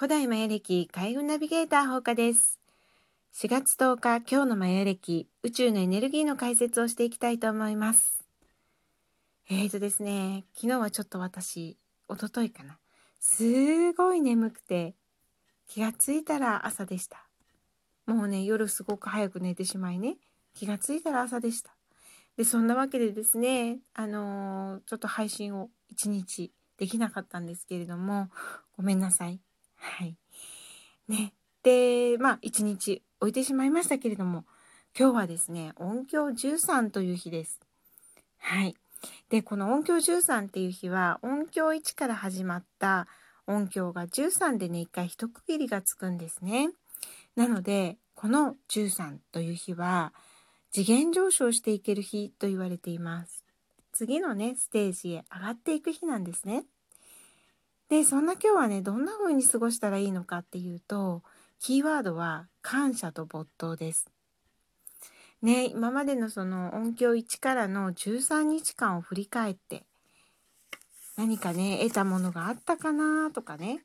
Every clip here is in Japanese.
古代マヤ歴海運ナビゲーター放課です。4月10日、今日のマヤ歴宇宙のエネルギーの解説をしていきたいと思います。えーとですね、昨日はちょっと私、おとといかな。すごい眠くて、気がついたら朝でした。もうね、夜すごく早く寝てしまいね、気がついたら朝でした。で、そんなわけでですね、あのー、ちょっと配信を一日できなかったんですけれども、ごめんなさい。はい。ね。で、まあ、一日置いてしまいましたけれども、今日はですね、音響13という日です。はい。で、この音響13っていう日は、音響1から始まった音響が13でね、一回一区切りがつくんですね。なので、この13という日は、次元上昇していける日と言われています。次のね、ステージへ上がっていく日なんですね。で、そんな今日はね、どんな風に過ごしたらいいのかっていうと、キーワードは感謝と没頭です。ね、今までのその音響1からの13日間を振り返って、何かね、得たものがあったかなとかね。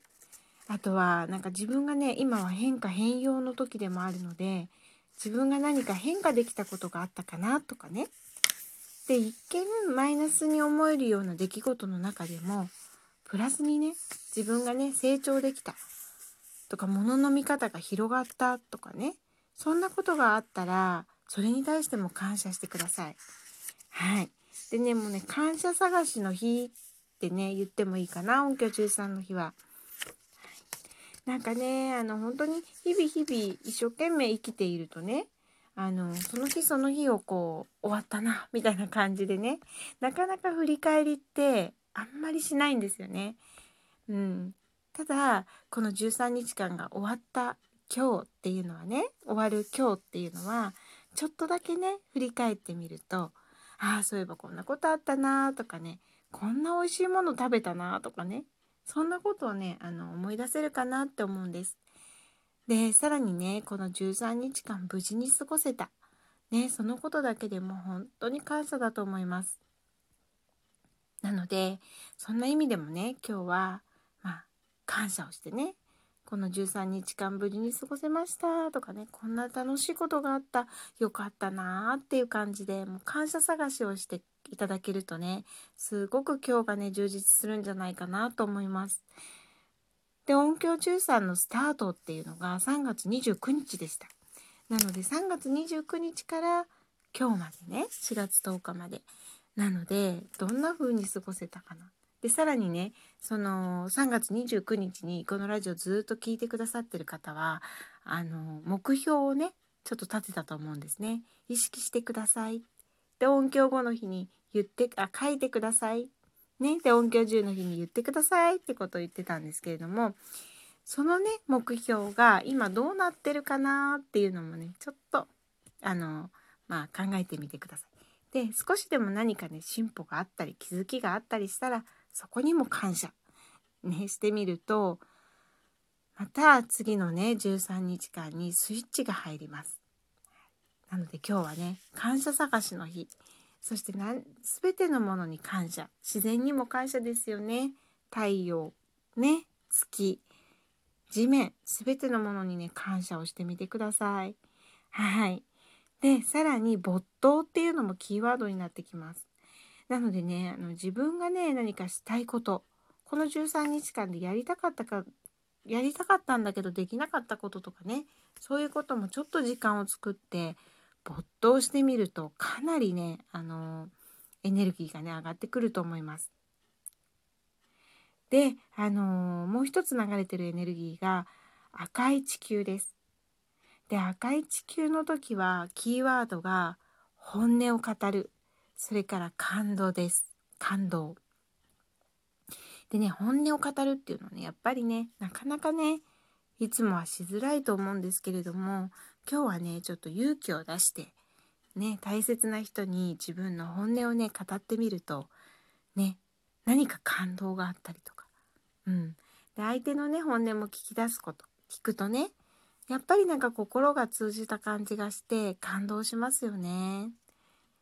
あとは、なんか自分がね、今は変化変容の時でもあるので、自分が何か変化できたことがあったかなとかね。で一見マイナスに思えるような出来事の中でもプラスにね自分がね成長できたとか物の見方が広がったとかねそんなことがあったらそれに対しても感謝してください。はい。でねもうね感謝探しの日ってね言ってもいいかな音響中3の日は。なんかねあの本当に日々日々一生懸命生きているとねあの、その日その日をこう、終わったな、みたいな感じでね、なかなか振り返りってあんまりしないんですよね。うん。ただ、この13日間が終わった今日っていうのはね、終わる今日っていうのは、ちょっとだけね、振り返ってみると、ああ、そういえばこんなことあったなとかね、こんな美味しいもの食べたなとかね、そんなことをね、あの、思い出せるかなって思うんです。で、さらにね、この13日間無事に過ごせた。ね、そのことだけでも本当に感謝だと思います。なので、そんな意味でもね、今日は、まあ、感謝をしてね、この13日間ぶりに過ごせましたとかね、こんな楽しいことがあった、よかったなーっていう感じで、もう感謝探しをしていただけるとね、すごく今日がね、充実するんじゃないかなと思います。で、音響中3のスタートっていうのが3月29日でした。なので3月29日から今日までね、4月10日まで。なので、どんな風に過ごせたかな。で、さらにね、その3月29日にこのラジオずっと聞いてくださってる方は、あの、目標をね、ちょっと立てたと思うんですね。意識してください。で、音響後の日に言って、あ、書いてください。ね、で音響10の日に言ってくださいってことを言ってたんですけれどもそのね目標が今どうなってるかなっていうのもねちょっとあのまあ考えてみてください。で少しでも何かね進歩があったり気づきがあったりしたらそこにも感謝、ね、してみるとまた次のね13日間にスイッチが入ります。なので今日はね感謝探しの日。そして全てのものに感謝。自然にも感謝ですよね。太陽ね月地面全てのものにね感謝をしてみてください。はい。でさらに没頭っていうのもキーワードになってきますなのでねあの自分がね何かしたいことこの13日間でやりたかったかやりたかったんだけどできなかったこととかねそういうこともちょっと時間を作って没頭してみるとかなりね、あのエネルギーがね、上がってくると思います。で、あのもう一つ流れてるエネルギーが赤い地球です。で、赤い地球の時はキーワードが本音を語る。それから感動です。感動。でね、本音を語るっていうのはね、やっぱりね、なかなかね、いつもはしづらいと思うんですけれども、今日はねちょっと勇気を出してね大切な人に自分の本音をね語ってみるとね何か感動があったりとかうんで相手のね本音も聞き出すこと聞くとねやっぱりなんか心が通じた感じがして感動しますよね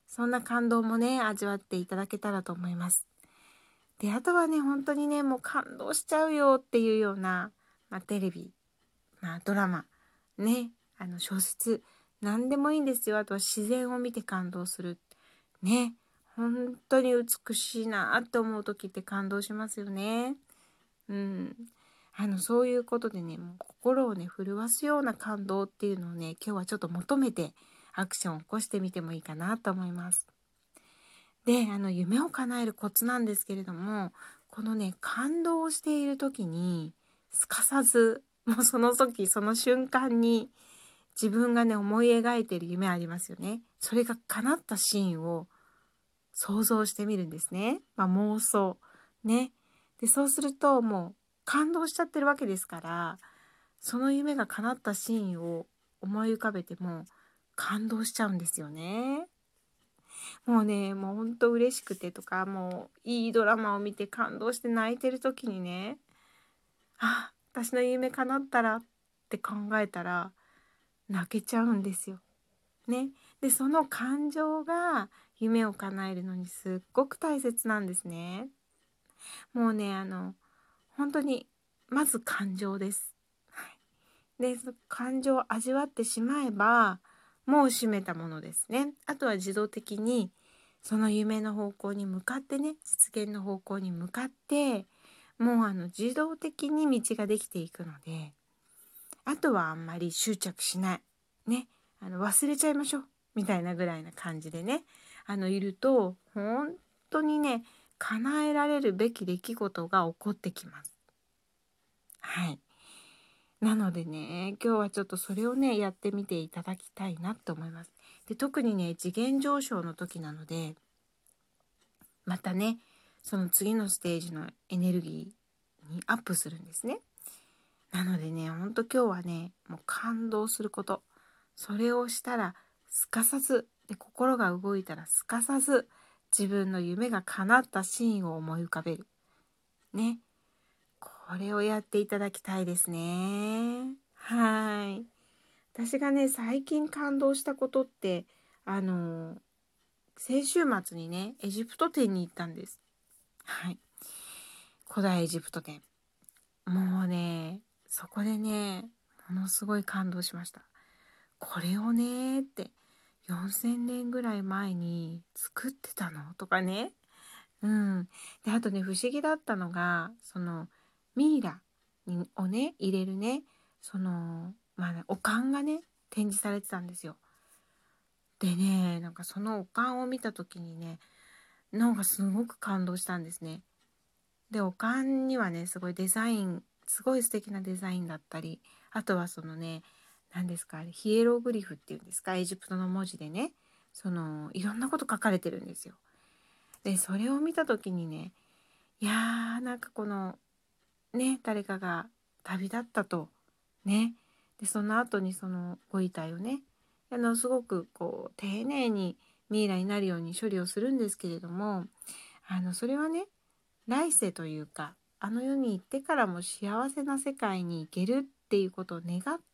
そんな感動もね味わっていただけたらと思いますであとはね本当にねもう感動しちゃうよっていうようなまあ、テレビ、まあ、ドラマ、ね、あの小説、何でもいいんですよ。あとは自然を見て感動する。ね。本当に美しいなって思う時って感動しますよね。うん。あの、そういうことでね、もう心をね、震わすような感動っていうのをね、今日はちょっと求めてアクションを起こしてみてもいいかなと思います。で、あの、夢を叶えるコツなんですけれども、このね、感動をしている時に、すかさず、もうその時、その瞬間に、自分がね、思い描いている夢ありますよね。それが叶ったシーンを想像してみるんですね。まあ、妄想。ね。で、そうするともう感動しちゃってるわけですから、その夢が叶ったシーンを思い浮かべても感動しちゃうんですよね。もうね、もうほんと嬉しくてとか、もういいドラマを見て感動して泣いてる時にね、あ、私の夢叶ったらって考えたら泣けちゃうんですよ。ね。で、その感情が夢を叶えるのにすっごく大切なんですね。もうね、あの、本当に、まず感情です。はい。で、感情を味わってしまえば、もう閉めたものですね。あとは自動的に、その夢の方向に向かってね、実現の方向に向かって、もうあの自動的に道ができていくので、あとはあんまり執着しない。ね。あの忘れちゃいましょう。みたいなぐらいな感じでね。あのいると本当にね叶えられるべき出来事が起こってきます。はい。なのでね今日はちょっとそれをねやってみていただきたいなと思います。で特にね次元上昇の時なのでまたねその次のステージのエネルギーにアップするんですね。なのでねほんと今日はねもう感動することそれをしたらすかさずで心が動いたらすかさず自分の夢が叶ったシーンを思い浮かべる。ね。これをやっていただきたいですね。はい。私がね、最近感動したことって、あの、先週末にね、エジプト展に行ったんです。はい。古代エジプト展。もうね、そこでね、ものすごい感動しました。これをねって、4,000年ぐらい前に作ってたのとかね。うん。で、あとね、不思議だったのが、その、ミイラをね、入れるね、その、まあ、ね、お棺がね、展示されてたんですよ。でね、なんかそのお棺を見た時にね、なんかすごく感動したんですね。で、お棺にはね、すごいデザイン、すごい素敵なデザインだったり、あとはそのね、何ですかヒエログリフっていうんですかエジプトの文字でねそのいろんなこと書かれてるんですよ。でそれを見た時にねいやーなんかこのね誰かが旅立ったとねでその後にそのご遺体をねあのすごくこう丁寧にミイラになるように処理をするんですけれどもあのそれはね来世というかあの世に行ってからも幸せな世界に行けるっていうことを願って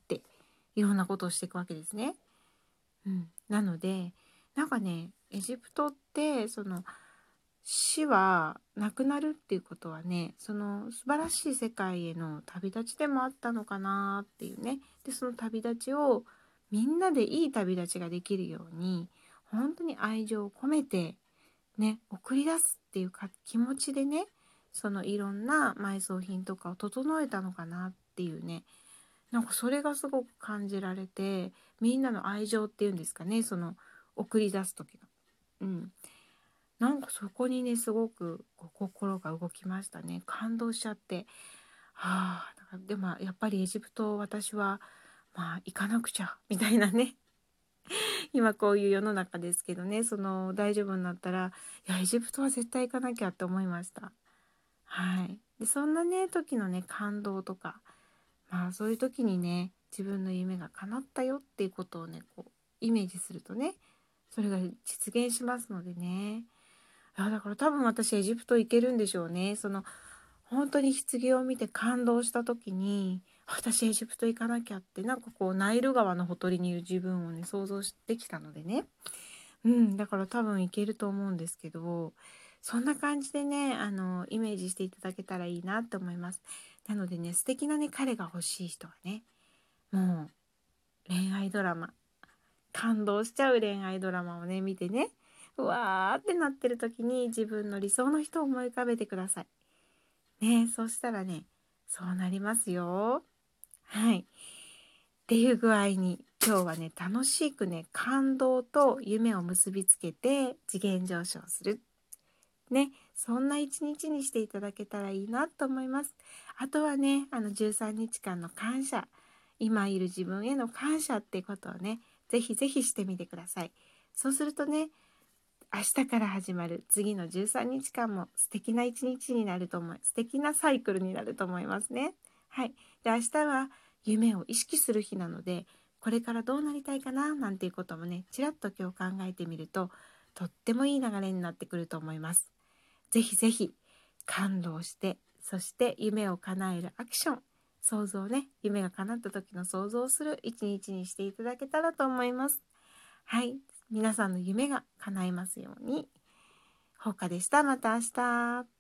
いろんなことをしていくわけですね。うん、なのでなんかねエジプトってその死はなくなるっていうことはねその素晴らしい世界への旅立ちでもあったのかなっていうねでその旅立ちをみんなでいい旅立ちができるように本当に愛情を込めてね送り出すっていうか気持ちでねそのいろんな埋葬品とかを整えたのかなっていうねなんかそれがすごく感じられてみんなの愛情っていうんですかねその送り出す時の。うん、なんかそこにねすごく心が動きましたね。感動しちゃって。はあでもやっぱりエジプト私はまあ行かなくちゃみたいなね。今こういう世の中ですけどね。その大丈夫になったらいやエジプトは絶対行かなきゃって思いました。はい。でそんなね時のね感動とかまあそういう時にね自分の夢が叶ったよっていうことをねこうイメージするとねそれが実現しますのでね。あだから多分私エジプト行けるんでしょうね。その本当に棺を見て感動した時に私エジプト行かなきゃってなんかこうナイル川のほとりにいる自分をね想像してきたのでね。うんだから多分行けると思うんですけどそんな感じでねあのイメージしていただけたらいいなと思います。なのでね素敵なね彼が欲しい人はねもう恋愛ドラマ感動しちゃう恋愛ドラマをね見てねうわーってなってる時に自分の理想の人を思い浮かべてください。ねそしたらねそうなりますよ。はい。っていう具合に今日はね楽しくね感動と夢を結びつけて次元上昇する。ねそんな一日にしていただけたらいいなと思います。あとはねあの13日間の感謝今いる自分への感謝っていうことをねぜひぜひしてみてください。そうするとね明日から始まる次の13日間も素敵な一日になると思い素敵なサイクルになると思いますね。はい。で明日は夢を意識する日なのでこれからどうなりたいかななんていうこともねちらっと今日考えてみるととってもいい流れになってくると思います。ぜひぜひ感動してそして夢を叶えるアクション想像ね夢が叶った時の想像する一日にしていただけたらと思います。はい皆さんの夢が叶いますように。ほうかでした。また明日。